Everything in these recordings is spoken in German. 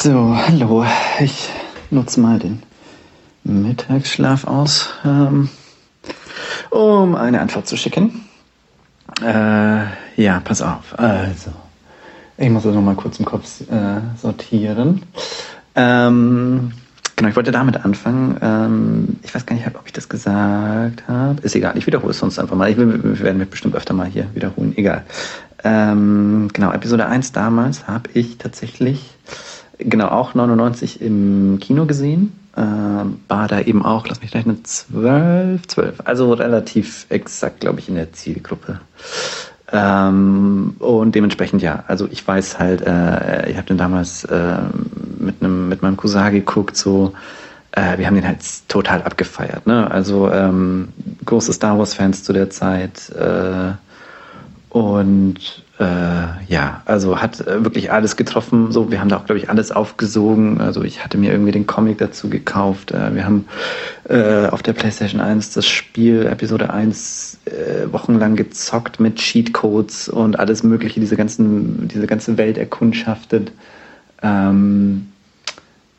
So, hallo. Ich nutze mal den Mittagsschlaf aus, ähm, um eine Antwort zu schicken. Äh, ja, pass auf. Also, ich muss das nochmal kurz im Kopf äh, sortieren. Ähm, genau, ich wollte damit anfangen. Ähm, ich weiß gar nicht, ob ich das gesagt habe. Ist egal, ich wiederhole es sonst einfach mal. Ich wir werden mich bestimmt öfter mal hier wiederholen. Egal. Ähm, genau, Episode 1 damals habe ich tatsächlich, genau, auch 99 im Kino gesehen. Ähm, war da eben auch, lass mich rechnen, 12, 12. Also relativ exakt, glaube ich, in der Zielgruppe. Ähm, und dementsprechend ja, also ich weiß halt, äh, ich habe den damals äh, mit einem mit meinem Cousin geguckt, so äh, wir haben den halt total abgefeiert, ne? Also ähm, große Star Wars Fans zu der Zeit äh, und äh, ja, also hat äh, wirklich alles getroffen. So, wir haben da auch, glaube ich, alles aufgesogen. Also ich hatte mir irgendwie den Comic dazu gekauft. Äh, wir haben äh, auf der PlayStation 1 das Spiel Episode 1 äh, wochenlang gezockt mit Cheatcodes und alles Mögliche, diese ganzen, diese ganze Welt erkundschaftet. Ähm,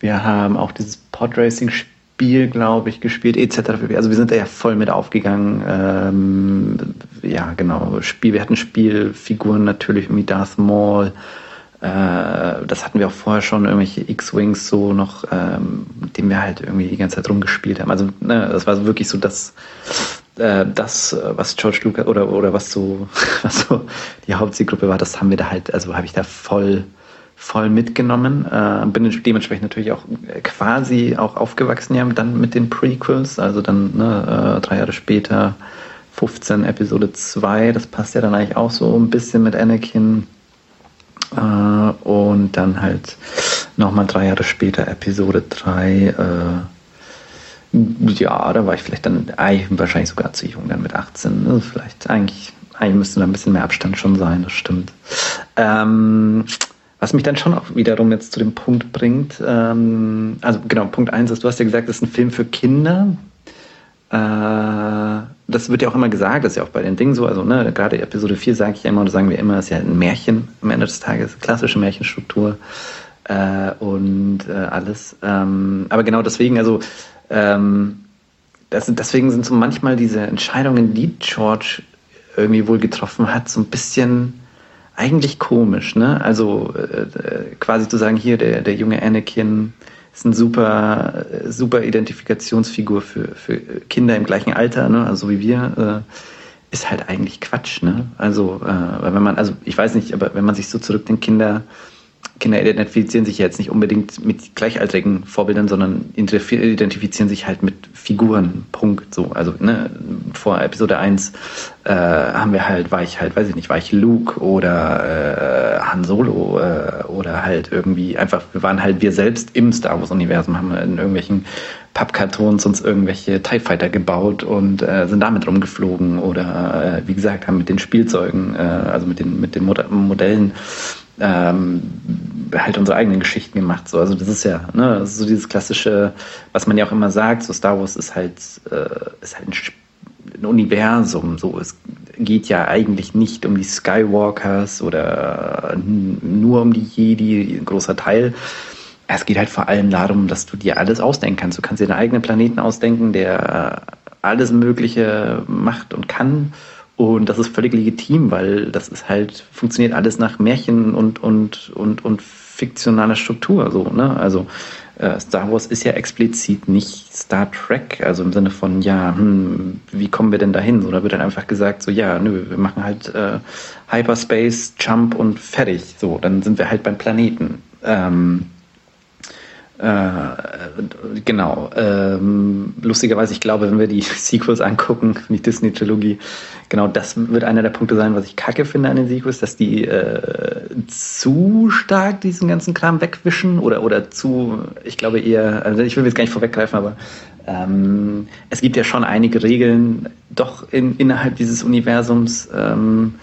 wir haben auch dieses Podracing-Spiel Spiel, glaube ich, gespielt, etc. Also wir sind da ja voll mit aufgegangen. Ähm, ja, genau. Spiel, wir hatten Spielfiguren natürlich wie Darth Maul. Äh, das hatten wir auch vorher schon, irgendwelche X-Wings so noch, ähm, mit denen wir halt irgendwie die ganze Zeit rumgespielt haben. Also ne, das war wirklich so das, äh, das, was George Lucas oder, oder was so, was so die Hauptzielgruppe war, das haben wir da halt, also habe ich da voll voll mitgenommen. Äh, bin dementsprechend natürlich auch quasi auch aufgewachsen ja dann mit den Prequels, also dann ne, äh, drei Jahre später 15 Episode 2, das passt ja dann eigentlich auch so ein bisschen mit Anakin. Äh, und dann halt nochmal drei Jahre später Episode 3. Äh, ja, da war ich vielleicht dann eigentlich wahrscheinlich sogar zu jung, dann mit 18. Also vielleicht eigentlich, eigentlich müsste da ein bisschen mehr Abstand schon sein, das stimmt. Ähm, was mich dann schon auch wiederum jetzt zu dem Punkt bringt, ähm, also genau, Punkt eins ist, du hast ja gesagt, das ist ein Film für Kinder. Äh, das wird ja auch immer gesagt, das ist ja auch bei den Dingen so, also ne, gerade Episode 4 sage ich ja immer, oder sagen wir immer, ist ja ein Märchen am Ende des Tages, klassische Märchenstruktur äh, und äh, alles. Ähm, aber genau deswegen, also ähm, das, deswegen sind so manchmal diese Entscheidungen, die George irgendwie wohl getroffen hat, so ein bisschen eigentlich komisch, ne? Also äh, quasi zu sagen, hier der, der junge Anakin ist ein super, super Identifikationsfigur für, für Kinder im gleichen Alter, ne? Also wie wir, äh, ist halt eigentlich Quatsch, ne? Also, äh, wenn man, also ich weiß nicht, aber wenn man sich so zurückdenkt, Kinder Kinder identifizieren sich jetzt nicht unbedingt mit gleichaltrigen Vorbildern, sondern identifizieren sich halt mit Figuren. Punkt. So, also ne, vor Episode 1 äh, haben wir halt, war ich halt, weiß ich nicht, war ich Luke oder äh, Han Solo äh, oder halt irgendwie einfach, wir waren halt wir selbst im Star Wars-Universum, haben in irgendwelchen Pappkartons uns irgendwelche TIE Fighter gebaut und äh, sind damit rumgeflogen oder äh, wie gesagt, haben mit den Spielzeugen, äh, also mit den, mit den Modellen ähm, halt unsere eigenen Geschichten gemacht. So. Also das ist ja ne, so dieses klassische, was man ja auch immer sagt, so Star Wars ist halt, äh, ist halt ein, ein Universum. So. Es geht ja eigentlich nicht um die Skywalkers oder nur um die Jedi, ein großer Teil. Es geht halt vor allem darum, dass du dir alles ausdenken kannst. Du kannst dir deinen eigenen Planeten ausdenken, der alles Mögliche macht und kann und das ist völlig legitim, weil das ist halt, funktioniert alles nach Märchen und, und, und, und fiktionaler Struktur, so, ne? Also, äh, Star Wars ist ja explizit nicht Star Trek, also im Sinne von, ja, hm, wie kommen wir denn dahin? So, da wird dann einfach gesagt, so, ja, nö, wir machen halt äh, Hyperspace, Jump und fertig. So, dann sind wir halt beim Planeten. Ähm, äh, genau. Ähm, lustigerweise, ich glaube, wenn wir die Sequels angucken, die Disney-Trilogie, genau das wird einer der Punkte sein, was ich kacke finde an den Sequels, dass die äh, zu stark diesen ganzen Kram wegwischen oder, oder zu, ich glaube eher, also ich will jetzt gar nicht vorweggreifen, aber ähm, es gibt ja schon einige Regeln doch in, innerhalb dieses Universums, ähm,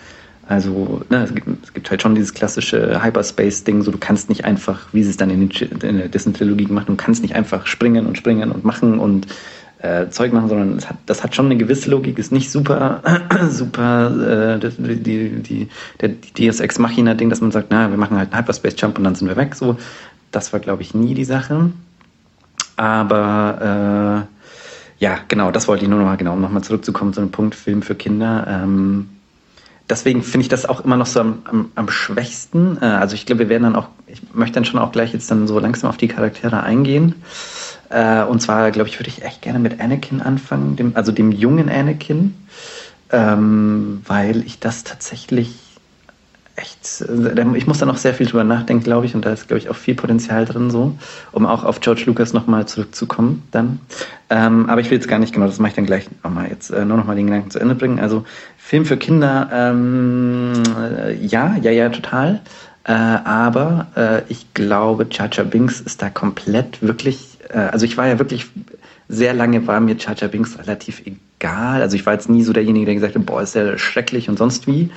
also ne, es, gibt, es gibt halt schon dieses klassische Hyperspace-Ding, so du kannst nicht einfach, wie sie es dann in, den, in der Disney-Trilogie gemacht haben, du kannst nicht einfach springen und springen und machen und äh, Zeug machen, sondern hat, das hat schon eine gewisse Logik, ist nicht super, super äh, die, die, die, der, die DSX Machina-Ding, dass man sagt, na, wir machen halt einen Hyperspace-Jump und dann sind wir weg. So, Das war, glaube ich, nie die Sache. Aber äh, ja, genau, das wollte ich nur noch mal, genau, um nochmal zurückzukommen zu einem Punkt, Film für Kinder. Ähm, deswegen finde ich das auch immer noch so am, am, am schwächsten. Äh, also ich glaube, wir werden dann auch, ich möchte dann schon auch gleich jetzt dann so langsam auf die Charaktere eingehen. Äh, und zwar, glaube ich, würde ich echt gerne mit Anakin anfangen, dem, also dem jungen Anakin, ähm, weil ich das tatsächlich echt, ich muss da noch sehr viel drüber nachdenken, glaube ich, und da ist, glaube ich, auch viel Potenzial drin, so, um auch auf George Lucas nochmal zurückzukommen dann. Ähm, aber ich will jetzt gar nicht genau, das mache ich dann gleich nochmal jetzt äh, nur nochmal den Gedanken zu Ende bringen. Also Film für Kinder, ähm, äh, ja, ja, ja, total. Äh, aber äh, ich glaube, Chacha Binks ist da komplett wirklich, äh, also ich war ja wirklich, sehr lange war mir Chacha Binks relativ egal. Also ich war jetzt nie so derjenige, der gesagt hat, boah, ist ja schrecklich und sonst wie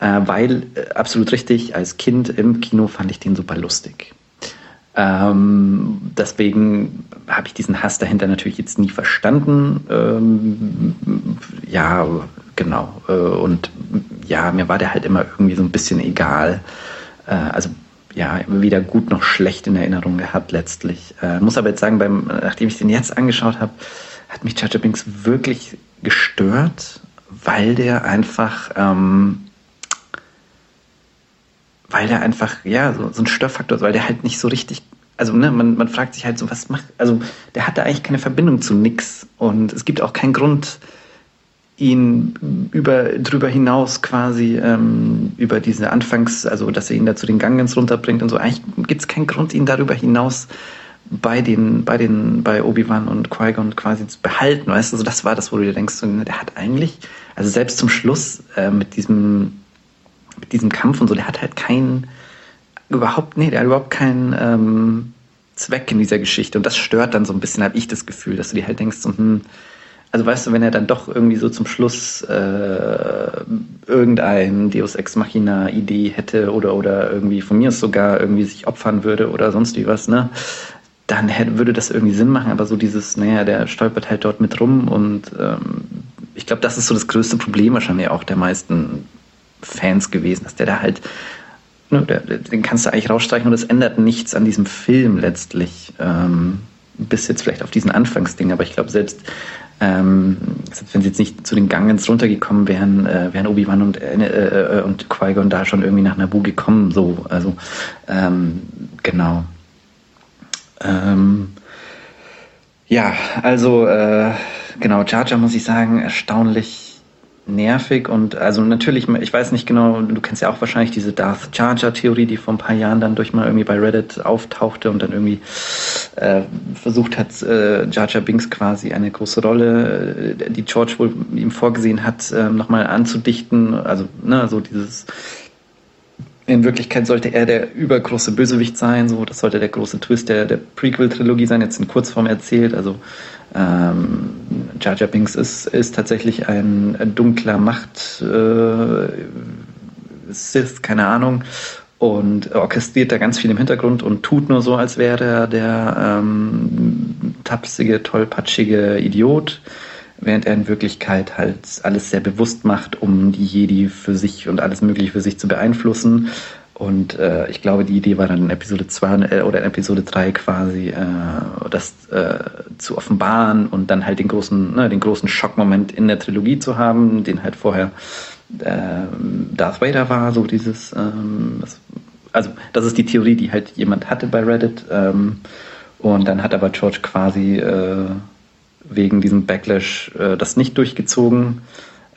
äh, weil äh, absolut richtig, als Kind im Kino fand ich den super lustig. Ähm, deswegen habe ich diesen Hass dahinter natürlich jetzt nie verstanden. Ähm, ja, genau. Äh, und ja, mir war der halt immer irgendwie so ein bisschen egal. Äh, also ja, weder gut noch schlecht in Erinnerung gehabt letztlich. Äh, muss aber jetzt sagen, beim, nachdem ich den jetzt angeschaut habe, hat mich Chacha Binks wirklich gestört, weil der einfach ähm, weil der einfach, ja, so, so ein Störfaktor ist, weil der halt nicht so richtig, also ne, man, man fragt sich halt so, was macht, also der hatte eigentlich keine Verbindung zu nix und es gibt auch keinen Grund, ihn über, drüber hinaus quasi ähm, über diese Anfangs, also dass er ihn da zu den Gangens runterbringt und so, eigentlich gibt es keinen Grund, ihn darüber hinaus bei den, bei den, bei Obi-Wan und Qui-Gon quasi zu behalten, weißt du, also das war das, wo du dir denkst, so, ne, der hat eigentlich, also selbst zum Schluss äh, mit diesem mit diesem Kampf und so, der hat halt keinen, überhaupt, nee, der hat überhaupt keinen ähm, Zweck in dieser Geschichte. Und das stört dann so ein bisschen, habe ich das Gefühl, dass du dir halt denkst, so, hm, also weißt du, wenn er dann doch irgendwie so zum Schluss äh, irgendein Deus Ex Machina Idee hätte oder oder irgendwie von mir sogar irgendwie sich opfern würde oder sonst wie was, ne? Dann hätte, würde das irgendwie Sinn machen, aber so dieses, naja, der stolpert halt dort mit rum und ähm, ich glaube, das ist so das größte Problem wahrscheinlich auch der meisten Fans gewesen, dass der da halt, ne, den kannst du eigentlich rausstreichen und es ändert nichts an diesem Film letztlich. Ähm, bis jetzt vielleicht auf diesen Anfangsding, aber ich glaube selbst, ähm, selbst wenn sie jetzt nicht zu den Gangens runtergekommen wären, äh, wären Obi-Wan und, äh, äh, und Qui-Gon da schon irgendwie nach Naboo gekommen, so, also, ähm, genau. Ähm, ja, also, äh, genau, Jar Jar muss ich sagen, erstaunlich nervig und also natürlich, ich weiß nicht genau, du kennst ja auch wahrscheinlich diese Darth Charger Theorie, die vor ein paar Jahren dann durch mal irgendwie bei Reddit auftauchte und dann irgendwie äh, versucht hat, äh, Jar Binks quasi eine große Rolle, äh, die George wohl ihm vorgesehen hat, äh, nochmal anzudichten. Also, ne, so dieses in Wirklichkeit sollte er der übergroße Bösewicht sein, so das sollte der große Twist der, der Prequel-Trilogie sein, jetzt in Kurzform erzählt, also ähm, Jar Jar Binks ist, ist tatsächlich ein dunkler Macht äh, keine Ahnung, und orchestriert da ganz viel im Hintergrund und tut nur so, als wäre er der ähm, tapsige, tollpatschige Idiot, während er in Wirklichkeit halt alles sehr bewusst macht, um die Jedi für sich und alles Mögliche für sich zu beeinflussen und äh, ich glaube, die Idee war dann in Episode 2 äh, oder in Episode 3 quasi, äh, das äh, zu offenbaren und dann halt den großen, ne, den großen Schockmoment in der Trilogie zu haben, den halt vorher äh, Darth Vader war, so dieses, ähm, das, also das ist die Theorie, die halt jemand hatte bei Reddit. Ähm, und dann hat aber George quasi äh, wegen diesem Backlash äh, das nicht durchgezogen.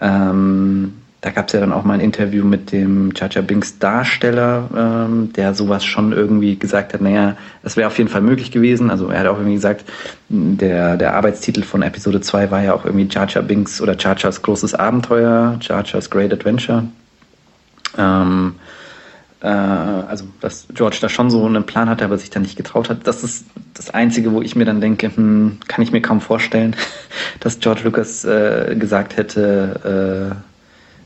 Ähm, da gab es ja dann auch mal ein Interview mit dem Chacha Binks Darsteller, ähm, der sowas schon irgendwie gesagt hat, naja, das wäre auf jeden Fall möglich gewesen. Also er hat auch irgendwie gesagt, der, der Arbeitstitel von Episode 2 war ja auch irgendwie Chacha Binks oder Chachas großes Abenteuer, Chachas Great Adventure. Ähm, äh, also dass George da schon so einen Plan hatte, aber sich da nicht getraut hat. Das ist das Einzige, wo ich mir dann denke, hm, kann ich mir kaum vorstellen, dass George Lucas äh, gesagt hätte, äh,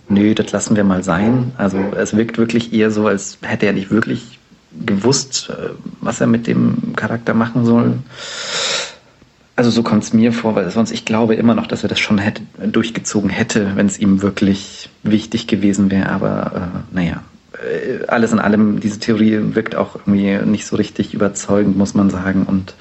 nö, das lassen wir mal sein. Also es wirkt wirklich eher so, als hätte er nicht wirklich gewusst, äh, was er mit dem Charakter machen soll. Also so kommt es mir vor, weil sonst ich glaube immer noch, dass er das schon hätte, durchgezogen hätte, wenn es ihm wirklich wichtig gewesen wäre. Aber äh, naja, äh, alles in allem, diese Theorie wirkt auch irgendwie nicht so richtig überzeugend, muss man sagen. Und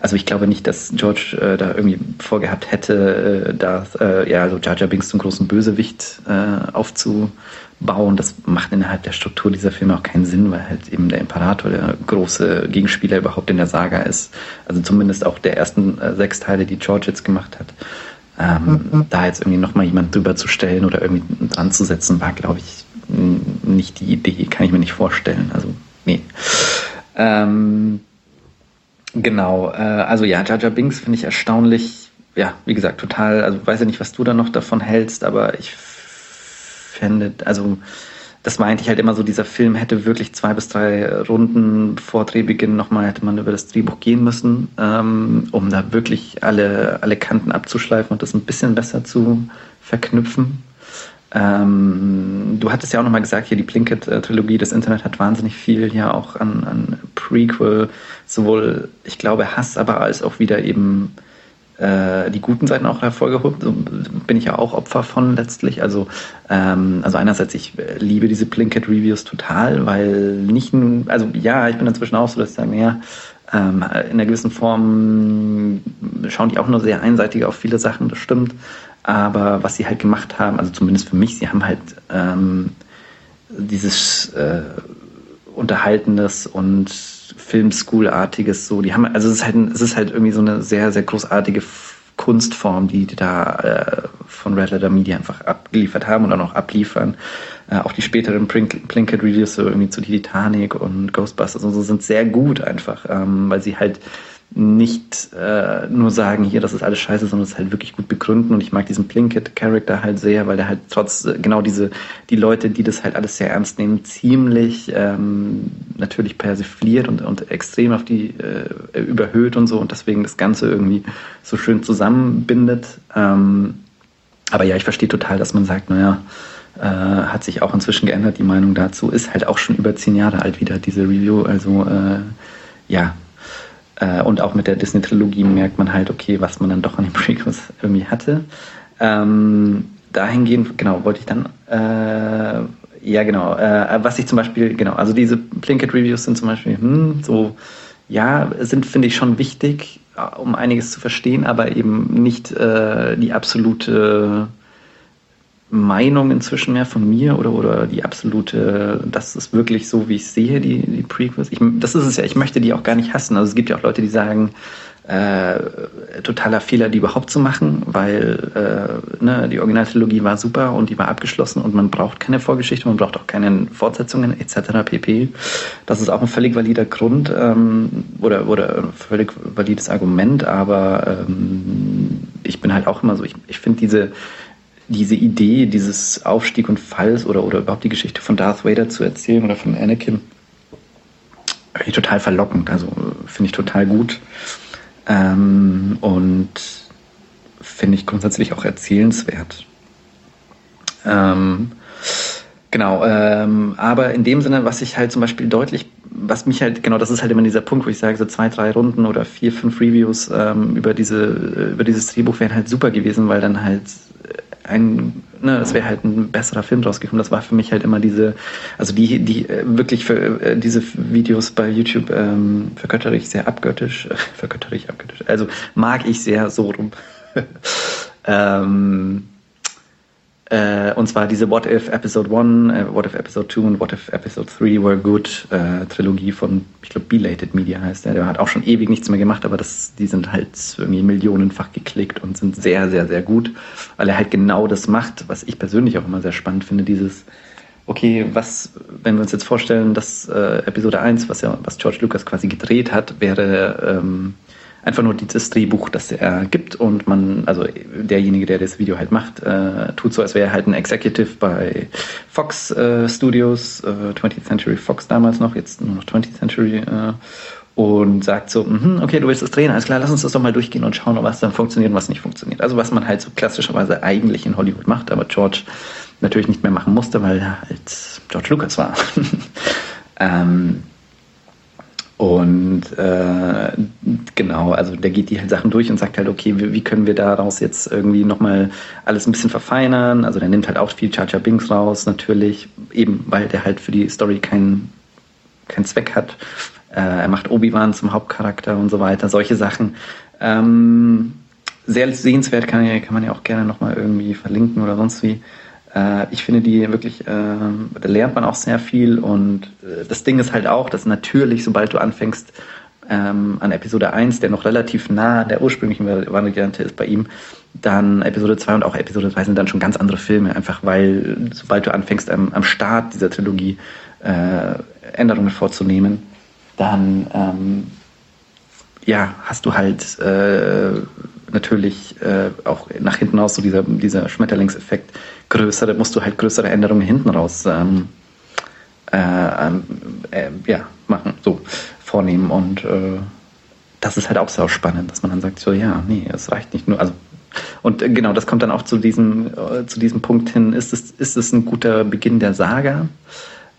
also ich glaube nicht, dass George äh, da irgendwie vorgehabt hätte, äh, da äh, ja, so Jar Jar Binks zum großen Bösewicht äh, aufzubauen. Das macht innerhalb der Struktur dieser Filme auch keinen Sinn, weil halt eben der Imperator der große Gegenspieler überhaupt in der Saga ist. Also zumindest auch der ersten äh, sechs Teile, die George jetzt gemacht hat. Ähm, mhm. Da jetzt irgendwie nochmal jemand drüber zu stellen oder irgendwie dran zu setzen, war, glaube ich, nicht die Idee, kann ich mir nicht vorstellen. Also, nee. Ähm, genau, äh, also ja, Jaja Binks finde ich erstaunlich, ja, wie gesagt, total, also weiß ja nicht, was du da noch davon hältst, aber ich fände, also das meinte ich halt immer so, dieser Film hätte wirklich zwei bis drei Runden vor Drehbeginn nochmal, hätte man über das Drehbuch gehen müssen, ähm, um da wirklich alle, alle Kanten abzuschleifen und das ein bisschen besser zu verknüpfen. Ähm, du hattest ja auch nochmal gesagt, hier die Plinkett-Trilogie, das Internet hat wahnsinnig viel ja auch an, an Prequel, sowohl, ich glaube, Hass, aber als auch wieder eben äh, die guten Seiten auch hervorgehoben. So bin ich ja auch Opfer von letztlich. Also, ähm, also einerseits, ich liebe diese Plinkett-Reviews total, weil nicht nur, also ja, ich bin inzwischen auch so, dass ich sage, ja, ähm, in einer gewissen Form schauen die auch nur sehr einseitig auf viele Sachen, das stimmt. Aber was sie halt gemacht haben, also zumindest für mich, sie haben halt ähm, dieses äh, Unterhaltenes und Filmschool-artiges so, die haben, also es ist halt, es ist halt irgendwie so eine sehr, sehr großartige Kunstform, die, die da äh, von Red Letter Media einfach abgeliefert haben und auch noch abliefern. Äh, auch die späteren Plinkett-Reviews so irgendwie zu Titanic und Ghostbusters und so sind sehr gut einfach, ähm, weil sie halt nicht äh, nur sagen, hier, das ist alles scheiße, sondern es halt wirklich gut begründen. Und ich mag diesen Plinkett-Charakter halt sehr, weil der halt trotz, äh, genau diese, die Leute, die das halt alles sehr ernst nehmen, ziemlich ähm, natürlich persifliert und, und extrem auf die äh, überhöht und so und deswegen das Ganze irgendwie so schön zusammenbindet. Ähm, aber ja, ich verstehe total, dass man sagt, naja, äh, hat sich auch inzwischen geändert, die Meinung dazu. Ist halt auch schon über zehn Jahre alt wieder, diese Review. Also äh, ja, äh, und auch mit der Disney-Trilogie merkt man halt, okay, was man dann doch an den Prequels irgendwie hatte. Ähm, dahingehend, genau, wollte ich dann, äh, ja genau, äh, was ich zum Beispiel, genau, also diese Plinkett-Reviews sind zum Beispiel, hm, so, ja, sind, finde ich, schon wichtig, äh, um einiges zu verstehen, aber eben nicht äh, die absolute Meinung inzwischen mehr von mir oder, oder die absolute, das ist wirklich so, wie ich sehe, die, die Prequels. Ich, das ist es ja, ich möchte die auch gar nicht hassen. Also es gibt ja auch Leute, die sagen, äh, totaler Fehler, die überhaupt zu machen, weil äh, ne, die Originaltrilogie war super und die war abgeschlossen und man braucht keine Vorgeschichte, man braucht auch keine Fortsetzungen etc. pp. Das ist auch ein völlig valider Grund ähm, oder, oder ein völlig valides Argument, aber ähm, ich bin halt auch immer so, ich, ich finde diese diese Idee dieses Aufstieg und Falls oder, oder überhaupt die Geschichte von Darth Vader zu erzählen oder von Anakin, total verlockend. Also finde ich total gut. Ähm, und finde ich grundsätzlich auch erzählenswert. Ähm, genau, ähm, aber in dem Sinne, was ich halt zum Beispiel deutlich, was mich halt, genau, das ist halt immer dieser Punkt, wo ich sage, so zwei, drei Runden oder vier, fünf Reviews ähm, über, diese, über dieses Drehbuch wären halt super gewesen, weil dann halt ein, ne, es wäre halt ein besserer Film draus gekommen. Das war für mich halt immer diese, also die, die äh, wirklich für äh, diese Videos bei YouTube ähm, vergöttere ich sehr abgöttisch, äh, vergöttere ich abgöttisch, also mag ich sehr so rum. ähm, äh, und zwar diese What If Episode 1, äh, What If Episode 2 und What If Episode 3 Were Good äh, Trilogie von, ich glaube, Belated Media heißt der. Der hat auch schon ewig nichts mehr gemacht, aber das, die sind halt irgendwie millionenfach geklickt und sind sehr, sehr, sehr gut, weil er halt genau das macht, was ich persönlich auch immer sehr spannend finde, dieses okay, was, wenn wir uns jetzt vorstellen, dass äh, Episode 1, was ja, was George Lucas quasi gedreht hat, wäre ähm, einfach nur dieses Drehbuch, das er gibt und man, also derjenige, der das Video halt macht, äh, tut so, als wäre er halt ein Executive bei Fox äh, Studios, äh, 20th Century Fox damals noch, jetzt nur noch 20th Century äh, und sagt so, mm okay, du willst das drehen, alles klar, lass uns das doch mal durchgehen und schauen, was dann funktioniert und was nicht funktioniert. Also was man halt so klassischerweise eigentlich in Hollywood macht, aber George natürlich nicht mehr machen musste, weil er halt George Lucas war. ähm, Und äh, genau, also der geht die halt Sachen durch und sagt halt, okay, wie, wie können wir daraus jetzt irgendwie nochmal alles ein bisschen verfeinern? Also der nimmt halt auch viel Chacha Binks raus, natürlich, eben weil der halt für die Story keinen keinen Zweck hat. Äh, er macht Obi-Wan zum Hauptcharakter und so weiter, solche Sachen. Ähm, sehr sehenswert kann, kann man ja auch gerne nochmal irgendwie verlinken oder sonst wie. Äh, ich finde die wirklich, äh, da lernt man auch sehr viel und äh, das Ding ist halt auch, dass natürlich, sobald du anfängst, ähm, an Episode 1, der noch relativ nah der ursprünglichen Variante ist bei ihm, dann Episode 2 und auch Episode 3 sind dann schon ganz andere Filme, einfach weil sobald du anfängst am, am Start dieser Trilogie äh, Änderungen vorzunehmen, dann ähm, ja, hast du halt äh, natürlich äh, auch nach hinten raus so dieser, dieser Schmetterlingseffekt größere, musst du halt größere Änderungen hinten raus ähm, äh, ähm, äh, ja, machen, so vornehmen. Und äh, das ist halt auch sehr spannend, dass man dann sagt, so ja, nee, es reicht nicht nur, also und genau, das kommt dann auch zu diesem, äh, zu diesem Punkt hin, ist es, ist es ein guter Beginn der Saga?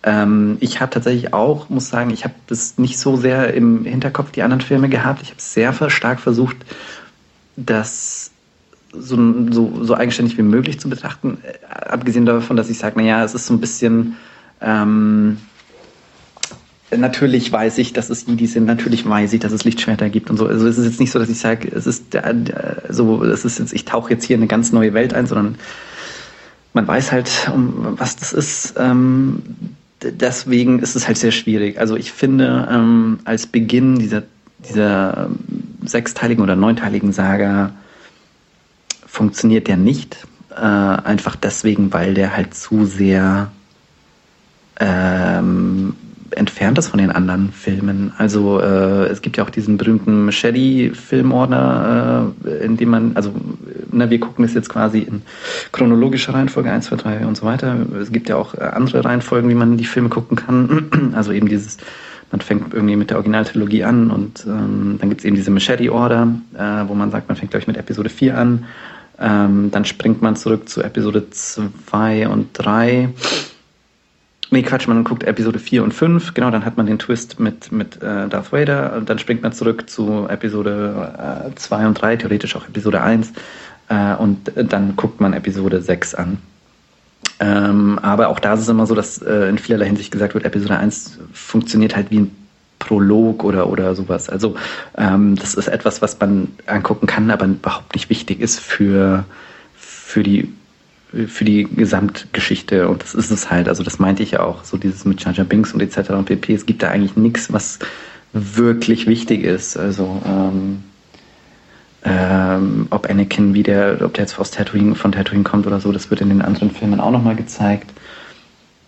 Ähm, ich habe tatsächlich auch, muss sagen, ich habe das nicht so sehr im Hinterkopf, die anderen Filme gehabt. Ich habe sehr stark versucht, das so, so, so eigenständig wie möglich zu betrachten. Äh, abgesehen davon, dass ich sage, naja, es ist so ein bisschen... Ähm, natürlich weiß ich, dass es Jedi sind, natürlich weiß ich, dass es Lichtschwerter gibt und so. Also es ist jetzt nicht so, dass ich sage, es ist der, so, es ist jetzt, ich tauche jetzt hier in eine ganz neue Welt ein, sondern man weiß halt, um was das ist. Ähm, deswegen ist es halt sehr schwierig. Also ich finde, ähm, als Beginn dieser, dieser sechsteiligen oder neunteiligen Saga funktioniert der nicht. Äh, einfach deswegen, weil der halt zu sehr ähm, entfernt ist von den anderen Filmen. Also äh, es gibt ja auch diesen berühmten Machete-Filmordner, äh, in dem man, also na, wir gucken das jetzt quasi in chronologischer Reihenfolge 1, 2, 3 und so weiter. Es gibt ja auch äh, andere Reihenfolgen, wie man die Filme gucken kann. Also eben dieses, man fängt irgendwie mit der Originaltrilogie an und ähm, dann gibt es eben diese Machete-Order, äh, wo man sagt, man fängt, glaube ich, mit Episode 4 an. Ähm, dann springt man zurück zu Episode 2 und 3 Nee, Quatsch, man guckt Episode 4 und 5, genau, dann hat man den Twist mit, mit äh, Darth Vader. Und dann springt man zurück zu Episode äh, 2 und 3, theoretisch auch Episode 1 äh, und dann guckt man Episode 6 an. Ähm, aber auch da ist es immer so, dass äh, in vielerlei Hinsicht gesagt wird, Episode 1 funktioniert halt wie ein Prolog oder, oder sowas. Also ähm, das ist etwas, was man angucken kann, aber überhaupt nicht wichtig ist für, für die für die Gesamtgeschichte und das ist es halt. Also das meinte ich ja auch, so dieses mit Jar Binks und etc. und pp. Es gibt da eigentlich nichts, was wirklich wichtig ist. Also ähm, ähm, ob Anakin wieder, ob der jetzt aus Tatooine, von Tatooine kommt oder so, das wird in den anderen Filmen auch nochmal gezeigt.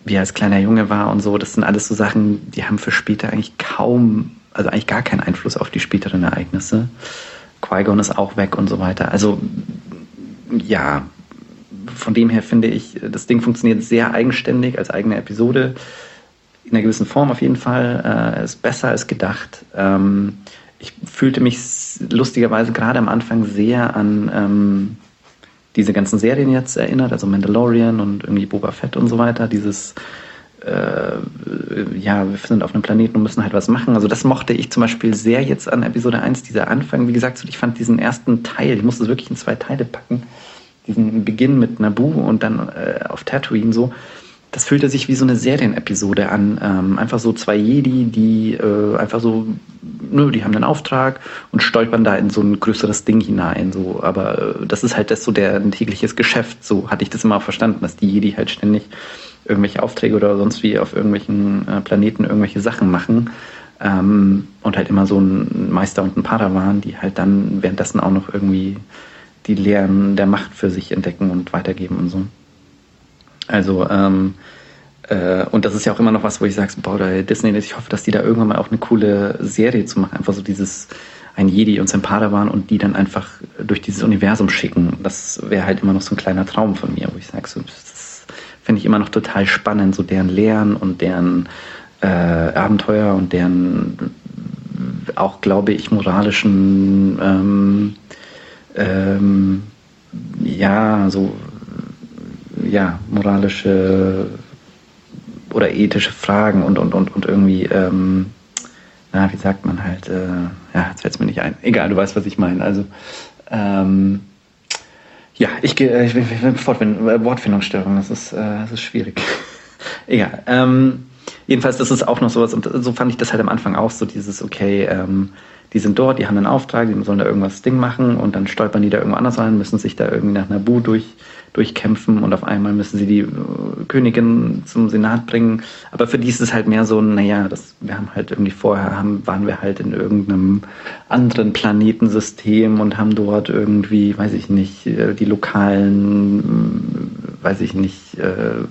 Wie er als kleiner Junge war und so, das sind alles so Sachen, die haben für später eigentlich kaum, also eigentlich gar keinen Einfluss auf die späteren Ereignisse. Qui-Gon ist auch weg und so weiter. Also ja, von dem her finde ich, das Ding funktioniert sehr eigenständig als eigene Episode. In einer gewissen Form auf jeden Fall. Äh, ist besser als gedacht. Ähm, ich fühlte mich lustigerweise gerade am Anfang sehr an ähm, diese ganzen Serien jetzt erinnert, also Mandalorian und irgendwie Boba Fett und so weiter. Dieses, äh, ja, wir sind auf einem Planeten und müssen halt was machen. Also das mochte ich zum Beispiel sehr jetzt an Episode 1, dieser Anfang. Wie gesagt, ich fand diesen ersten Teil, ich musste es wirklich in zwei Teile packen diesen Beginn mit Nabu und dann äh, auf Tatooine so, das fühlte sich wie so eine Serienepisode an. Ähm, einfach so zwei Jedi, die äh, einfach so, nö, die haben einen Auftrag und stolpern da in so ein größeres Ding hinein. So. Aber äh, das ist halt das so der tägliches Geschäft. So hatte ich das immer verstanden, dass die Jedi halt ständig irgendwelche Aufträge oder sonst wie auf irgendwelchen äh, Planeten irgendwelche Sachen machen. Ähm, und halt immer so ein Meister und ein Padawan, die halt dann währenddessen auch noch irgendwie die Lehren der Macht für sich entdecken und weitergeben und so. Also, ähm, äh, und das ist ja auch immer noch was, wo ich sage, boah, da Disney, ich hoffe, dass die da irgendwann mal auch eine coole Serie zu machen. Einfach so dieses, ein Jedi und sein waren und die dann einfach durch dieses Universum schicken. Das wäre halt immer noch so ein kleiner Traum von mir, wo ich sage, so, das finde ich immer noch total spannend, so deren Lehren und deren äh, Abenteuer und deren auch, glaube ich, moralischen ähm, ähm, ja, so ja, moralische oder ethische Fragen und, und, und, und irgendwie ähm, na, wie sagt man halt, äh, ja, jetzt fällt es mir nicht ein. Egal, du weißt, was ich meine. Also, ähm, ja, ich äh, ich, ich, ich, Wortfindungsstörung, das ist, äh, das ist schwierig. Egal. Ähm, jedenfalls, das ist auch noch sowas, und so fand ich das halt am Anfang auch so, dieses, okay, ähm, die sind dort, die haben einen Auftrag, die sollen da irgendwas Ding machen und dann stolpern die da irgendwo anders rein, müssen sich da irgendwie nach Nabu durch, durchkämpfen und auf einmal müssen sie die äh, Königin zum Senat bringen. Aber für die ist es halt mehr so, naja, das, wir haben halt irgendwie vorher, haben, waren wir halt in irgendeinem anderen Planetensystem und haben dort irgendwie, weiß ich nicht, äh, die lokalen, weiß ich nicht, äh,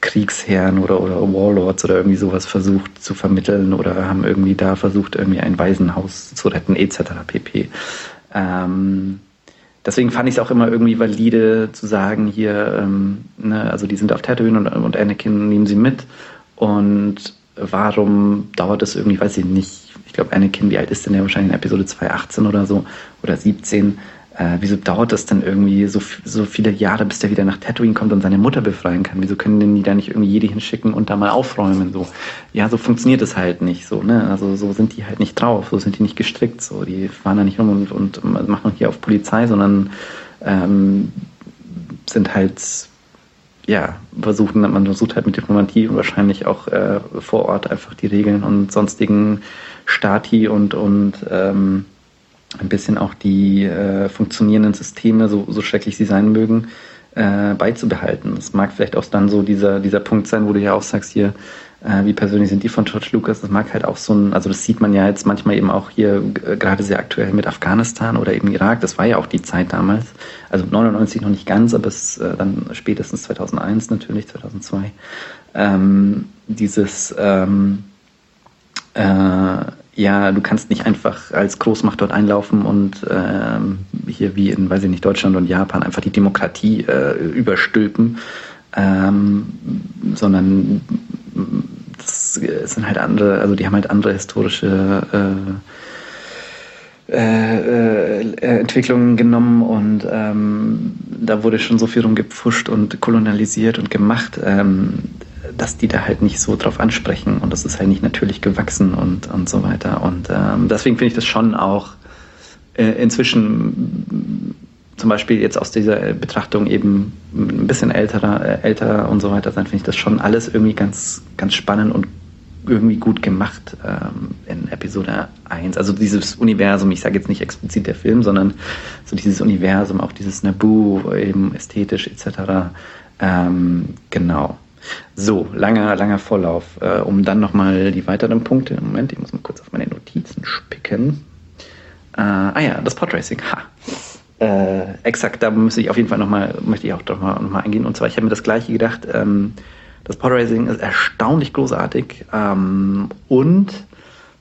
Kriegsherren oder, oder Warlords oder irgendwie sowas versucht zu vermitteln oder haben irgendwie da versucht, irgendwie ein Waisenhaus zu retten, etc. pp. Ähm, deswegen fand ich es auch immer irgendwie valide zu sagen, hier, ähm, ne, also die sind auf Tatooine und, und Anakin nehmen sie mit und warum dauert es irgendwie, weiß ich nicht, ich glaube Anakin, wie alt ist denn der wahrscheinlich in Episode 2, 18 oder so oder 17, äh, wieso dauert das denn irgendwie so, so viele Jahre, bis der wieder nach Tatooine kommt und seine Mutter befreien kann? Wieso können denn die da nicht irgendwie jede hinschicken und da mal aufräumen? So, ja, so funktioniert es halt nicht. So, ne? Also so sind die halt nicht drauf, so sind die nicht gestrickt. So, die fahren da nicht rum und, und machen hier auf Polizei, sondern ähm, sind halt ja, versuchen, man versucht halt mit Diplomatie und wahrscheinlich auch äh, vor Ort einfach die Regeln und sonstigen Stati und, und ähm, ein bisschen auch die äh, funktionierenden Systeme, so, so schrecklich sie sein mögen, äh, beizubehalten. Es mag vielleicht auch dann so dieser, dieser Punkt sein, wo du ja auch sagst, hier, äh, wie persönlich sind die von George Lucas, das mag halt auch so ein, also das sieht man ja jetzt manchmal eben auch hier äh, gerade sehr aktuell mit Afghanistan oder eben Irak, das war ja auch die Zeit damals, also 99 noch nicht ganz, aber es äh, dann spätestens 2001 natürlich, 2002, ähm, dieses, ähm, äh, ja, du kannst nicht einfach als Großmacht dort einlaufen und ähm, hier wie in, weiß ich nicht, Deutschland und Japan einfach die Demokratie äh, überstülpen, ähm, sondern das sind halt andere, also die haben halt andere historische äh, äh, äh, Entwicklungen genommen und ähm, da wurde schon so viel rumgepfuscht und kolonialisiert und gemacht. Ähm, dass die da halt nicht so drauf ansprechen und das ist halt nicht natürlich gewachsen und, und so weiter. Und ähm, deswegen finde ich das schon auch äh, inzwischen zum Beispiel jetzt aus dieser Betrachtung eben ein bisschen älterer, äh, älter und so weiter sein, finde ich das schon alles irgendwie ganz, ganz spannend und irgendwie gut gemacht ähm, in Episode 1. Also dieses Universum, ich sage jetzt nicht explizit der Film, sondern so dieses Universum, auch dieses Naboo, eben ästhetisch etc. Ähm, genau. So, langer, langer Vorlauf, äh, um dann nochmal die weiteren Punkte. Moment, ich muss mal kurz auf meine Notizen spicken. Äh, ah ja, das Podracing. Ha. Äh, exakt, da muss ich auf jeden Fall nochmal, möchte ich auch nochmal noch mal eingehen. Und zwar, ich habe mir das gleiche gedacht, ähm, das Podracing ist erstaunlich großartig ähm, und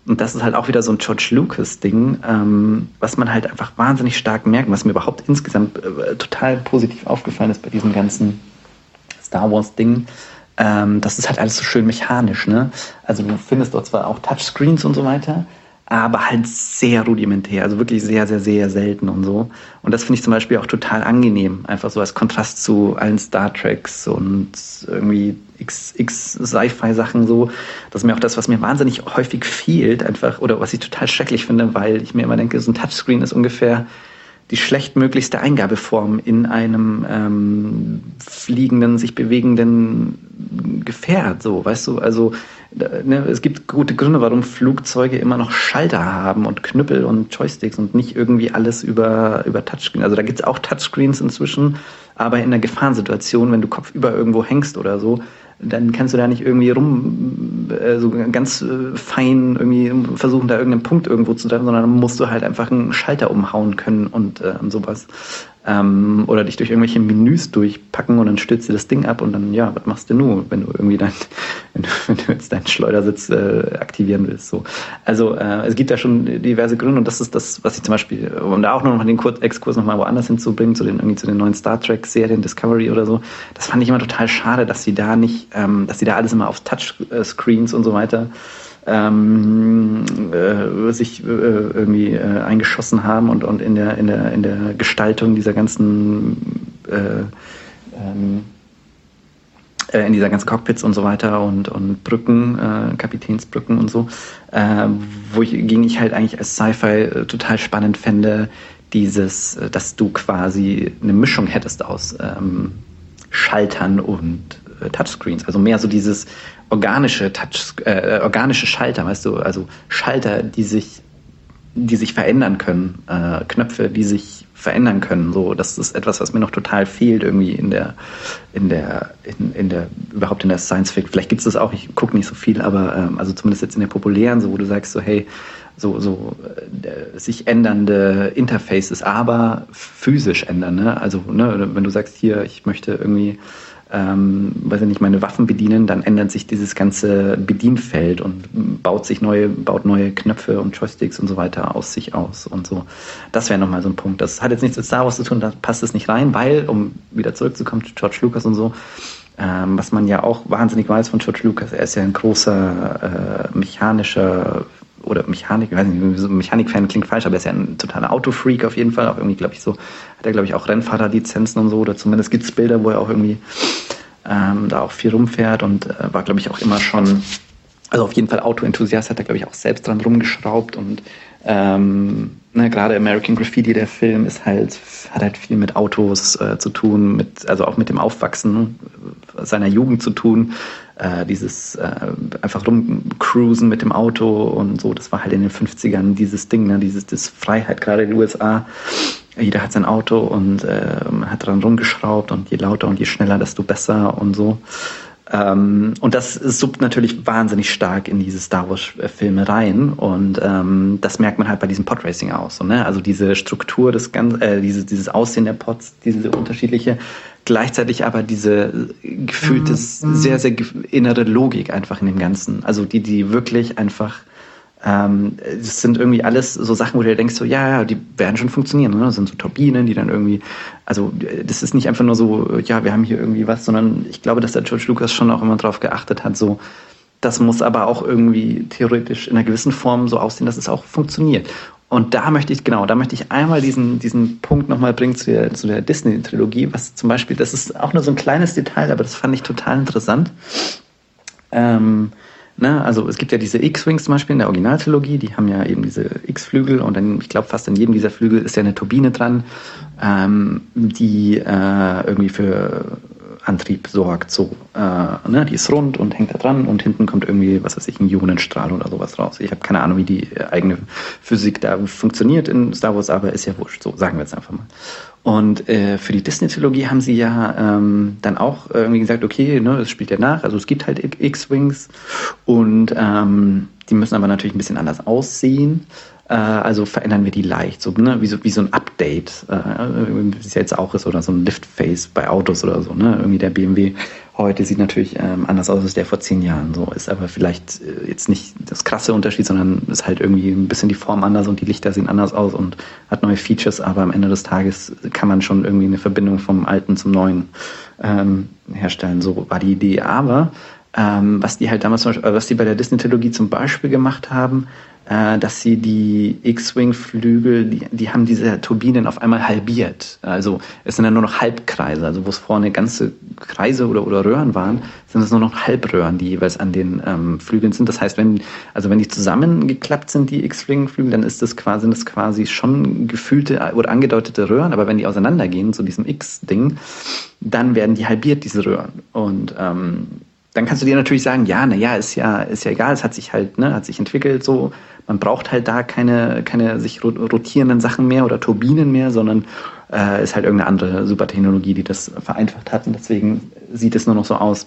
und das ist halt auch wieder so ein George Lucas-Ding, ähm, was man halt einfach wahnsinnig stark merkt, was mir überhaupt insgesamt äh, total positiv aufgefallen ist bei diesem ganzen Star Wars-Ding ähm, das ist halt alles so schön mechanisch. Ne? Also du findest dort zwar auch Touchscreens und so weiter, aber halt sehr rudimentär, also wirklich sehr, sehr, sehr selten und so. Und das finde ich zum Beispiel auch total angenehm, einfach so als Kontrast zu allen Star Treks und irgendwie X-Sci-Fi-Sachen so. Das ist mir auch das, was mir wahnsinnig häufig fehlt, einfach, oder was ich total schrecklich finde, weil ich mir immer denke, so ein Touchscreen ist ungefähr die schlechtmöglichste Eingabeform in einem ähm, fliegenden, sich bewegenden Gefährt, so, weißt du, also ne, es gibt gute Gründe, warum Flugzeuge immer noch Schalter haben und Knüppel und Joysticks und nicht irgendwie alles über, über Touchscreen. Also da gibt's auch Touchscreens inzwischen, aber in einer Gefahrensituation, wenn du kopfüber irgendwo hängst oder so, dann kannst du da nicht irgendwie rum, äh, so ganz äh, fein irgendwie versuchen, da irgendeinen Punkt irgendwo zu treffen, sondern musst du halt einfach einen Schalter umhauen können und äh, sowas ähm, oder dich durch irgendwelche Menüs durchpacken und dann stürzt dir das Ding ab und dann, ja, was machst du nun, wenn du irgendwie dein, wenn du, wenn du jetzt deinen Schleudersitz äh, aktivieren willst. So. Also äh, es gibt da schon diverse Gründe und das ist das, was ich zum Beispiel, um da auch noch den Kur Exkurs nochmal woanders hinzubringen, zu den, irgendwie zu den neuen Star Trek-Serien, Discovery oder so, das fand ich immer total schade, dass sie da nicht, ähm, dass sie da alles immer auf Touchscreens und so weiter ähm, äh, sich äh, irgendwie äh, eingeschossen haben und, und in, der, in, der, in der Gestaltung dieser ganzen äh, ähm, äh, in dieser ganzen Cockpits und so weiter und, und Brücken, äh, Kapitänsbrücken und so, äh, wo ich, ging ich halt eigentlich als Sci-Fi äh, total spannend fände, dieses, äh, dass du quasi eine Mischung hättest aus ähm, Schaltern und Touchscreens. Also mehr so dieses organische Touch, äh, organische Schalter, weißt du, also Schalter, die sich, die sich verändern können, äh, Knöpfe, die sich verändern können. So, das ist etwas, was mir noch total fehlt irgendwie in der, in der, in, in der, überhaupt in der Science Fiction. Vielleicht gibt es das auch, ich gucke nicht so viel, aber ähm, also zumindest jetzt in der populären, so wo du sagst so, hey, so, so äh, sich ändernde Interfaces, aber physisch ändern. Ne? Also ne, wenn du sagst, hier, ich möchte irgendwie ähm, weiß ich nicht, meine Waffen bedienen, dann ändert sich dieses ganze Bedienfeld und baut sich neue, baut neue Knöpfe und Joysticks und so weiter aus sich aus und so. Das wäre nochmal so ein Punkt. Das hat jetzt nichts mit Star Wars zu tun, da passt es nicht rein, weil, um wieder zurückzukommen zu George Lucas und so, ähm, was man ja auch wahnsinnig weiß von George Lucas, er ist ja ein großer äh, mechanischer oder Mechanik, ich weiß nicht, Mechanik-Fan klingt falsch, aber er ist ja ein totaler Autofreak auf jeden Fall. Auch irgendwie, glaube ich, so, hat er, glaube ich, auch Rennfahrerlizenzen und so, oder zumindest gibt es Bilder, wo er auch irgendwie ähm, da auch viel rumfährt und äh, war, glaube ich, auch immer schon, also auf jeden Fall Auto-Enthusiast, hat er, glaube ich, auch selbst dran rumgeschraubt und ähm, ne, gerade American Graffiti, der Film, ist halt, hat halt viel mit Autos äh, zu tun, mit, also auch mit dem Aufwachsen seiner Jugend zu tun. Äh, dieses äh, einfach rumcruisen mit dem Auto und so, das war halt in den 50ern dieses Ding, ne, dieses das Freiheit, gerade in den USA. Jeder hat sein Auto und äh, hat dran rumgeschraubt und je lauter und je schneller, desto besser und so. Ähm, und das suppt natürlich wahnsinnig stark in diese Star Wars-Filme rein. Und ähm, das merkt man halt bei diesem Podracing aus. So, ne? Also diese Struktur des ganzen, äh, diese, dieses Aussehen der Pods, diese unterschiedliche, gleichzeitig aber diese gefühlte, mhm. sehr, sehr innere Logik einfach in dem Ganzen. Also die, die wirklich einfach ähm, das sind irgendwie alles so Sachen, wo du denkst, so, ja, ja, die werden schon funktionieren. Ne? Das sind so Turbinen, die dann irgendwie, also das ist nicht einfach nur so, ja, wir haben hier irgendwie was, sondern ich glaube, dass der George Lucas schon auch immer darauf geachtet hat, so, das muss aber auch irgendwie theoretisch in einer gewissen Form so aussehen, dass es auch funktioniert. Und da möchte ich, genau, da möchte ich einmal diesen, diesen Punkt nochmal bringen zu der, zu der Disney-Trilogie, was zum Beispiel, das ist auch nur so ein kleines Detail, aber das fand ich total interessant. Ähm, Ne? Also es gibt ja diese X-Wings zum Beispiel in der Originaltrilogie, die haben ja eben diese X-Flügel und dann, ich glaube, fast in jedem dieser Flügel ist ja eine Turbine dran, ähm, die äh, irgendwie für Antrieb sorgt. So, äh, ne? Die ist rund und hängt da dran und hinten kommt irgendwie, was weiß ich, ein Ionenstrahl oder sowas raus. Ich habe keine Ahnung, wie die eigene Physik da funktioniert in Star Wars, aber ist ja wurscht. So, sagen wir jetzt einfach mal. Und äh, für die Disney-Trilogie haben sie ja ähm, dann auch irgendwie gesagt, okay, ne, es spielt ja nach, also es gibt halt X-Wings und ähm, die müssen aber natürlich ein bisschen anders aussehen. Äh, also verändern wir die leicht, so, ne? wie, so, wie so ein Update, äh, wie es jetzt auch ist, oder so ein Liftface bei Autos oder so. Ne? Irgendwie der BMW heute sieht natürlich ähm, anders aus als der vor zehn Jahren. So ist aber vielleicht äh, jetzt nicht das krasse Unterschied, sondern ist halt irgendwie ein bisschen die Form anders und die Lichter sehen anders aus und hat neue Features, aber am Ende des Tages kann man schon irgendwie eine Verbindung vom Alten zum Neuen ähm, herstellen. So war die Idee. Aber ähm, was die halt damals, was die bei der Disney-Trilogie zum Beispiel gemacht haben, äh, dass sie die X-Wing-Flügel, die, die haben diese Turbinen auf einmal halbiert. Also es sind ja nur noch Halbkreise, also wo es vorne ganze Kreise oder, oder Röhren waren, sind es nur noch Halbröhren, die jeweils an den ähm, Flügeln sind. Das heißt, wenn, also wenn die zusammengeklappt sind, die X-Wing-Flügel, dann ist das quasi, sind das quasi schon gefühlte oder angedeutete Röhren, aber wenn die auseinandergehen zu diesem X-Ding, dann werden die halbiert, diese Röhren. Und ähm, dann kannst du dir natürlich sagen, ja, na ja, ist ja, ist ja egal, es hat sich halt, ne, hat sich entwickelt so. Man braucht halt da keine, keine sich rotierenden Sachen mehr oder Turbinen mehr, sondern äh, ist halt irgendeine andere Supertechnologie, die das vereinfacht hat und deswegen sieht es nur noch so aus.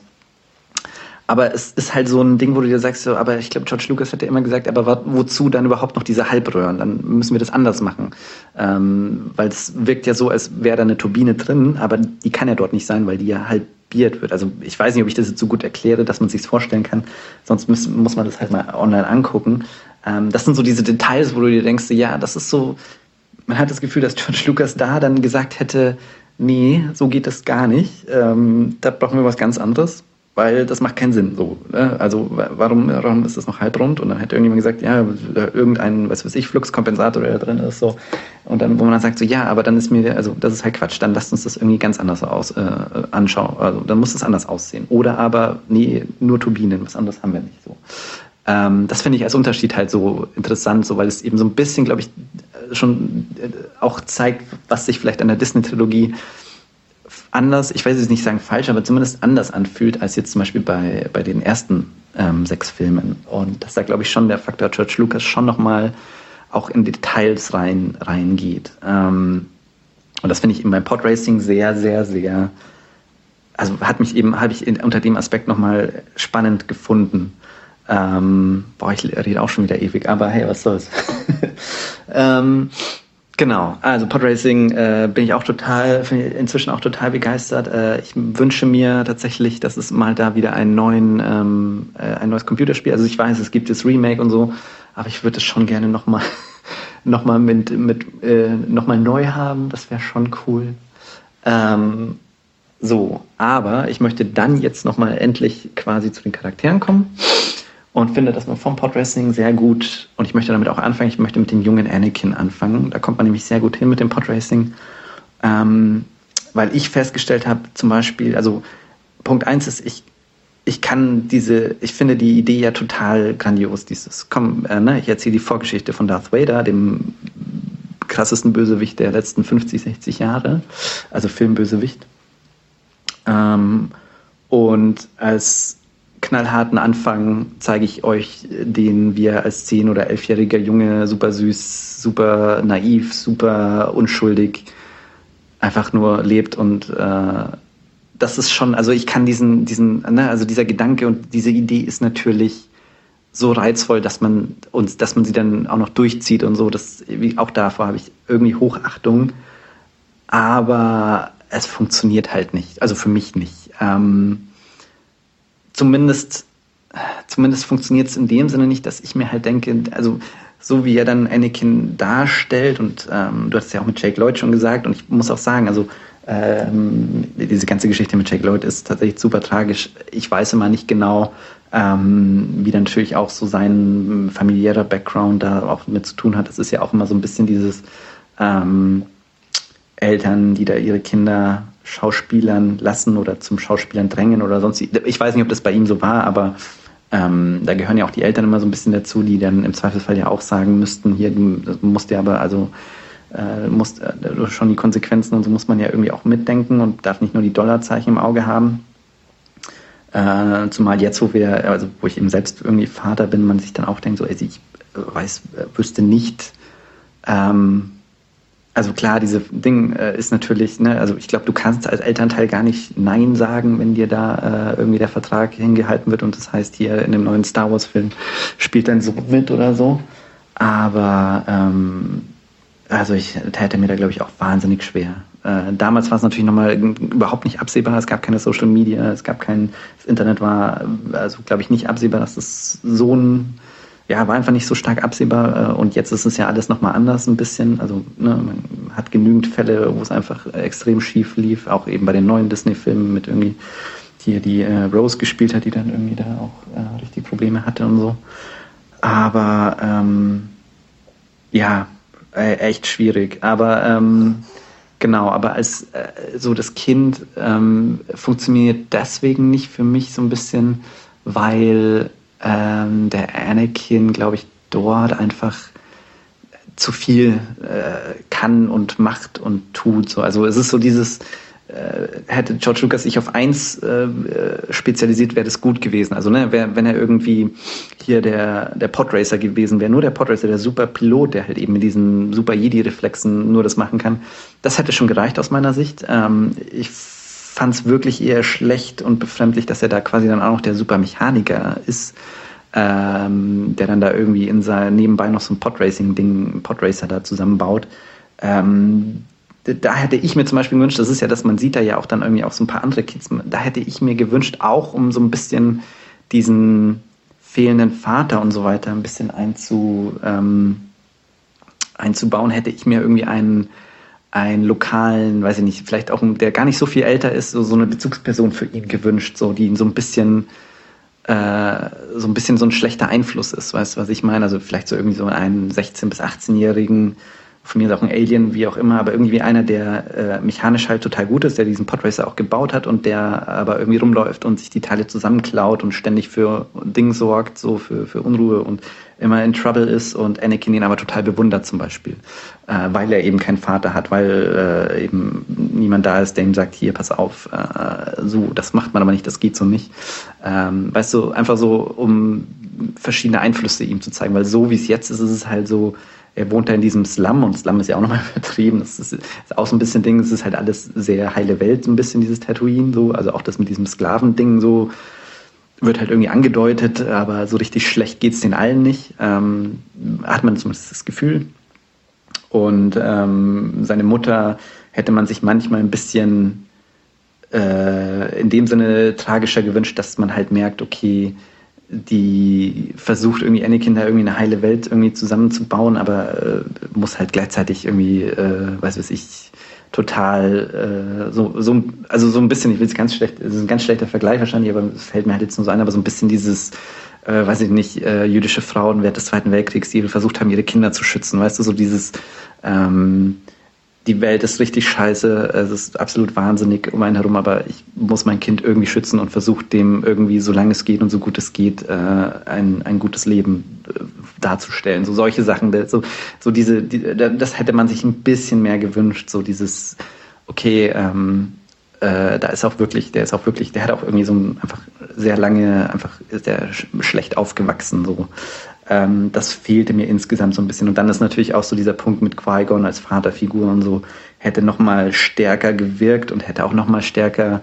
Aber es ist halt so ein Ding, wo du dir sagst, so, aber ich glaube, George Lucas hat ja immer gesagt, aber wozu dann überhaupt noch diese Halbröhren? Dann müssen wir das anders machen. Ähm, weil es wirkt ja so, als wäre da eine Turbine drin, aber die kann ja dort nicht sein, weil die ja probiert wird. Also ich weiß nicht, ob ich das jetzt so gut erkläre, dass man sich vorstellen kann. Sonst muss, muss man das halt mal online angucken. Ähm, das sind so diese Details, wo du dir denkst, ja, das ist so, man hat das Gefühl, dass George Lucas da dann gesagt hätte, nee, so geht das gar nicht. Ähm, da brauchen wir was ganz anderes. Weil das macht keinen Sinn. So, ne? Also warum, warum ist das noch halbrund? Und dann hätte irgendjemand gesagt, ja, irgendein, was weiß ich, Fluxkompensator, der da drin ist, so. Und dann, wo man dann sagt, so, ja, aber dann ist mir, also das ist halt Quatsch, dann lasst uns das irgendwie ganz anders aus, äh, anschauen. Also dann muss es anders aussehen. Oder aber, nee, nur Turbinen, was anderes haben wir nicht so. Ähm, das finde ich als Unterschied halt so interessant, so weil es eben so ein bisschen, glaube ich, schon äh, auch zeigt, was sich vielleicht an der Disney-Trilogie anders, ich weiß jetzt nicht sagen falsch, aber zumindest anders anfühlt als jetzt zum Beispiel bei, bei den ersten ähm, sechs Filmen. Und dass da, glaube ich, schon der Faktor George Lucas schon nochmal auch in Details rein reingeht. Ähm, und das finde ich eben beim Podracing sehr, sehr, sehr, also hat mich eben, habe ich in, unter dem Aspekt nochmal spannend gefunden. Ähm, boah, ich rede auch schon wieder ewig, aber hey, was soll's. ähm, Genau, also Podracing äh, bin ich auch total, inzwischen auch total begeistert. Äh, ich wünsche mir tatsächlich, dass es mal da wieder einen neuen, ähm, äh, ein neues Computerspiel. Also ich weiß, es gibt das Remake und so, aber ich würde es schon gerne nochmal noch mal mit, mit äh, noch mal neu haben. Das wäre schon cool. Ähm, so, aber ich möchte dann jetzt nochmal endlich quasi zu den Charakteren kommen und finde, dass man vom Podracing sehr gut, und ich möchte damit auch anfangen, ich möchte mit dem jungen Anakin anfangen. Da kommt man nämlich sehr gut hin mit dem Podracing, ähm, weil ich festgestellt habe, zum Beispiel, also Punkt eins ist, ich, ich kann diese, ich finde die Idee ja total grandios, dieses, komm, äh, ne, ich erzähle die Vorgeschichte von Darth Vader, dem krassesten Bösewicht der letzten 50, 60 Jahre, also Filmbösewicht. Ähm, und als knallharten Anfang zeige ich euch, den wir als zehn- oder elfjähriger Junge super süß, super naiv, super unschuldig einfach nur lebt und äh, das ist schon, also ich kann diesen, diesen, ne, also dieser Gedanke und diese Idee ist natürlich so reizvoll, dass man uns, dass man sie dann auch noch durchzieht und so. Das, auch davor habe ich irgendwie Hochachtung, aber es funktioniert halt nicht, also für mich nicht. Ähm, zumindest, zumindest funktioniert es in dem Sinne nicht, dass ich mir halt denke, also so wie er dann Anakin darstellt und ähm, du hast es ja auch mit Jake Lloyd schon gesagt und ich muss auch sagen, also ähm, diese ganze Geschichte mit Jake Lloyd ist tatsächlich super tragisch. Ich weiß immer nicht genau, ähm, wie dann natürlich auch so sein familiärer Background da auch mit zu tun hat. Es ist ja auch immer so ein bisschen dieses ähm, Eltern, die da ihre Kinder Schauspielern lassen oder zum Schauspielern drängen oder sonst. Ich weiß nicht, ob das bei ihm so war, aber ähm, da gehören ja auch die Eltern immer so ein bisschen dazu, die dann im Zweifelsfall ja auch sagen müssten, hier, du musst ja aber, also äh, musst äh, schon die Konsequenzen und so muss man ja irgendwie auch mitdenken und darf nicht nur die Dollarzeichen im Auge haben. Äh, zumal jetzt, wo wir, also wo ich eben selbst irgendwie Vater bin, man sich dann auch denkt, so, ey, ich weiß, wüsste nicht, ähm, also klar, diese Ding äh, ist natürlich, ne, also ich glaube, du kannst als Elternteil gar nicht Nein sagen, wenn dir da äh, irgendwie der Vertrag hingehalten wird und das heißt, hier in dem neuen Star Wars-Film spielt dein Sohn mit oder so. Aber ähm, also ich täte mir da, glaube ich, auch wahnsinnig schwer. Äh, damals war es natürlich nochmal überhaupt nicht absehbar. Es gab keine Social Media, es gab kein, das Internet war, also glaube ich, nicht absehbar, dass das so ein ja, war einfach nicht so stark absehbar. Äh, und jetzt ist es ja alles nochmal anders ein bisschen. Also ne, man hat genügend Fälle, wo es einfach extrem schief lief, auch eben bei den neuen Disney-Filmen mit irgendwie hier die äh, Rose gespielt hat, die dann irgendwie da auch äh, richtig Probleme hatte und so. Aber ähm, ja, äh, echt schwierig. Aber ähm, genau, aber als äh, so das Kind ähm, funktioniert deswegen nicht für mich so ein bisschen, weil ähm, der Anakin, glaube ich, dort einfach zu viel äh, kann und macht und tut. So. Also es ist so dieses, äh, hätte George Lucas sich auf eins äh, spezialisiert, wäre das gut gewesen. Also ne, wär, wenn er irgendwie hier der, der Podracer gewesen wäre, nur der Podracer, der super Pilot, der halt eben mit diesen super Jedi-Reflexen nur das machen kann, das hätte schon gereicht aus meiner Sicht. Ähm, ich fand es wirklich eher schlecht und befremdlich, dass er da quasi dann auch noch der Supermechaniker ist, ähm, der dann da irgendwie in sein nebenbei noch so ein Podracing-Ding, Podracer da zusammenbaut. Ähm, da hätte ich mir zum Beispiel gewünscht, das ist ja, dass man sieht da ja auch dann irgendwie auch so ein paar andere Kids, da hätte ich mir gewünscht, auch um so ein bisschen diesen fehlenden Vater und so weiter ein bisschen einzu, ähm, einzubauen, hätte ich mir irgendwie einen einen lokalen, weiß ich nicht, vielleicht auch, der gar nicht so viel älter ist, so, so eine Bezugsperson für ihn gewünscht, so die ihn so ein bisschen äh, so ein bisschen so ein schlechter Einfluss ist, weißt du, was ich meine? Also vielleicht so irgendwie so einen 16- bis 18-jährigen, von mir ist auch ein Alien, wie auch immer, aber irgendwie einer, der äh, mechanisch halt total gut ist, der diesen Podracer auch gebaut hat und der aber irgendwie rumläuft und sich die Teile zusammenklaut und ständig für Dinge sorgt, so für, für Unruhe und immer in Trouble ist und Anakin ihn aber total bewundert zum Beispiel, äh, weil er eben keinen Vater hat, weil äh, eben niemand da ist, der ihm sagt, hier, pass auf, äh, so, das macht man aber nicht, das geht so nicht. Ähm, weißt du, einfach so, um verschiedene Einflüsse ihm zu zeigen, weil so wie es jetzt ist, ist es halt so, er wohnt da in diesem Slum und Slum ist ja auch nochmal vertrieben. Das ist, ist, auch so ein bisschen Ding, es ist halt alles sehr heile Welt, so ein bisschen dieses Tatooine, so, also auch das mit diesem Sklavending so, wird halt irgendwie angedeutet, aber so richtig schlecht geht es den allen nicht. Ähm, hat man zumindest das Gefühl. Und ähm, seine Mutter hätte man sich manchmal ein bisschen äh, in dem Sinne tragischer gewünscht, dass man halt merkt, okay, die versucht irgendwie Anakin da irgendwie eine heile Welt irgendwie zusammenzubauen, aber äh, muss halt gleichzeitig irgendwie, äh, weiß was ich, total äh, so, so, also so ein bisschen, ich will es ganz schlecht, es ist ein ganz schlechter Vergleich wahrscheinlich, aber es fällt mir halt jetzt nur so ein, aber so ein bisschen dieses, äh, weiß ich nicht, äh, jüdische Frauen während des Zweiten Weltkriegs, die versucht haben, ihre Kinder zu schützen, weißt du, so dieses, ähm, die Welt ist richtig scheiße, es ist absolut wahnsinnig um einen herum, aber ich muss mein Kind irgendwie schützen und versuche dem irgendwie, solange es geht und so gut es geht, äh, ein, ein gutes Leben äh, darzustellen. So solche Sachen, so, so diese, die, das hätte man sich ein bisschen mehr gewünscht, so dieses, okay, ähm, äh, da ist auch wirklich, der ist auch wirklich, der hat auch irgendwie so ein, einfach sehr lange, einfach ist der schlecht aufgewachsen, so. Ähm, das fehlte mir insgesamt so ein bisschen. Und dann ist natürlich auch so dieser Punkt mit Qui-Gon als Vaterfigur und so, hätte noch mal stärker gewirkt und hätte auch noch mal stärker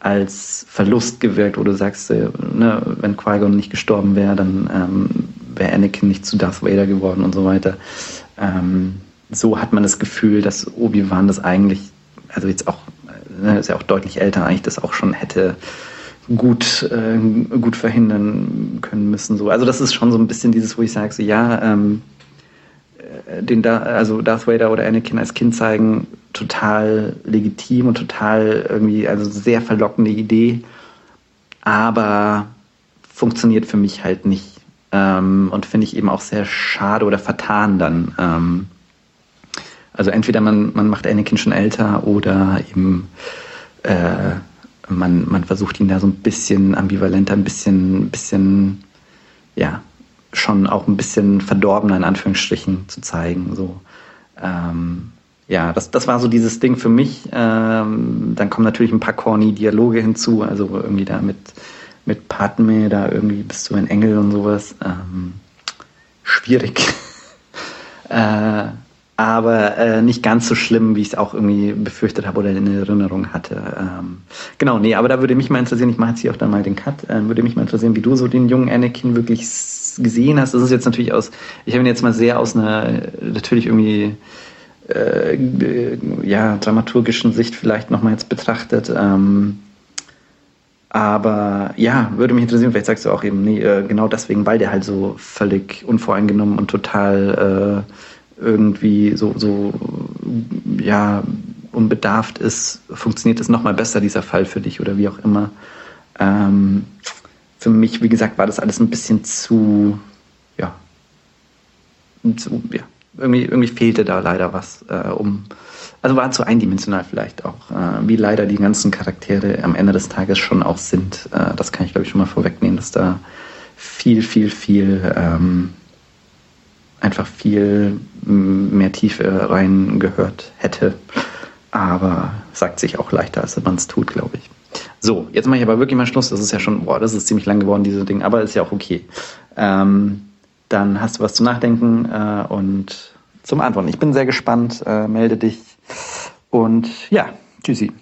als Verlust gewirkt, wo du sagst, äh, ne, wenn Qui-Gon nicht gestorben wäre, dann ähm, wäre Anakin nicht zu Darth Vader geworden und so weiter. Ähm, so hat man das Gefühl, dass Obi-Wan das eigentlich, also jetzt auch, ne, ist ja auch deutlich älter, eigentlich das auch schon hätte gut, äh, gut verhindern können müssen. So. Also das ist schon so ein bisschen dieses, wo ich sage, so ja, ähm, äh, den da, also Darth Vader oder Anakin als Kind zeigen, total legitim und total irgendwie, also sehr verlockende Idee, aber funktioniert für mich halt nicht. Ähm, und finde ich eben auch sehr schade oder vertan dann. Ähm, also entweder man, man macht Anakin schon älter oder eben äh, man, man versucht ihn da so ein bisschen ambivalenter, ein bisschen, bisschen, ja, schon auch ein bisschen verdorbener in Anführungsstrichen zu zeigen. So. Ähm, ja, das, das war so dieses Ding für mich. Ähm, dann kommen natürlich ein paar corny Dialoge hinzu, also irgendwie da mit, mit Padme, da irgendwie bist du ein Engel und sowas. Ähm, schwierig. äh, aber äh, nicht ganz so schlimm, wie ich es auch irgendwie befürchtet habe oder in Erinnerung hatte. Ähm, genau, nee, aber da würde mich mal interessieren, ich mache jetzt hier auch dann mal den Cut, äh, würde mich mal interessieren, wie du so den jungen Anakin wirklich gesehen hast. Das ist jetzt natürlich aus, ich habe ihn jetzt mal sehr aus einer, natürlich irgendwie, äh, ja, dramaturgischen Sicht vielleicht nochmal jetzt betrachtet. Ähm, aber ja, würde mich interessieren, vielleicht sagst du auch eben, nee, äh, genau deswegen, weil der halt so völlig unvoreingenommen und total äh, irgendwie so, so ja, unbedarft ist, funktioniert es nochmal besser, dieser Fall für dich oder wie auch immer. Ähm, für mich, wie gesagt, war das alles ein bisschen zu, ja, zu, ja, irgendwie, irgendwie fehlte da leider was, äh, um, also war zu eindimensional vielleicht auch, äh, wie leider die ganzen Charaktere am Ende des Tages schon auch sind. Äh, das kann ich, glaube ich, schon mal vorwegnehmen, dass da viel, viel, viel ähm, einfach viel mehr Tiefe reingehört hätte. Aber sagt sich auch leichter, als man es tut, glaube ich. So, jetzt mache ich aber wirklich mal Schluss. Das ist ja schon, boah, das ist ziemlich lang geworden, diese Ding, aber ist ja auch okay. Ähm, dann hast du was zum Nachdenken äh, und zum Antworten. Ich bin sehr gespannt. Äh, melde dich. Und ja, tschüssi.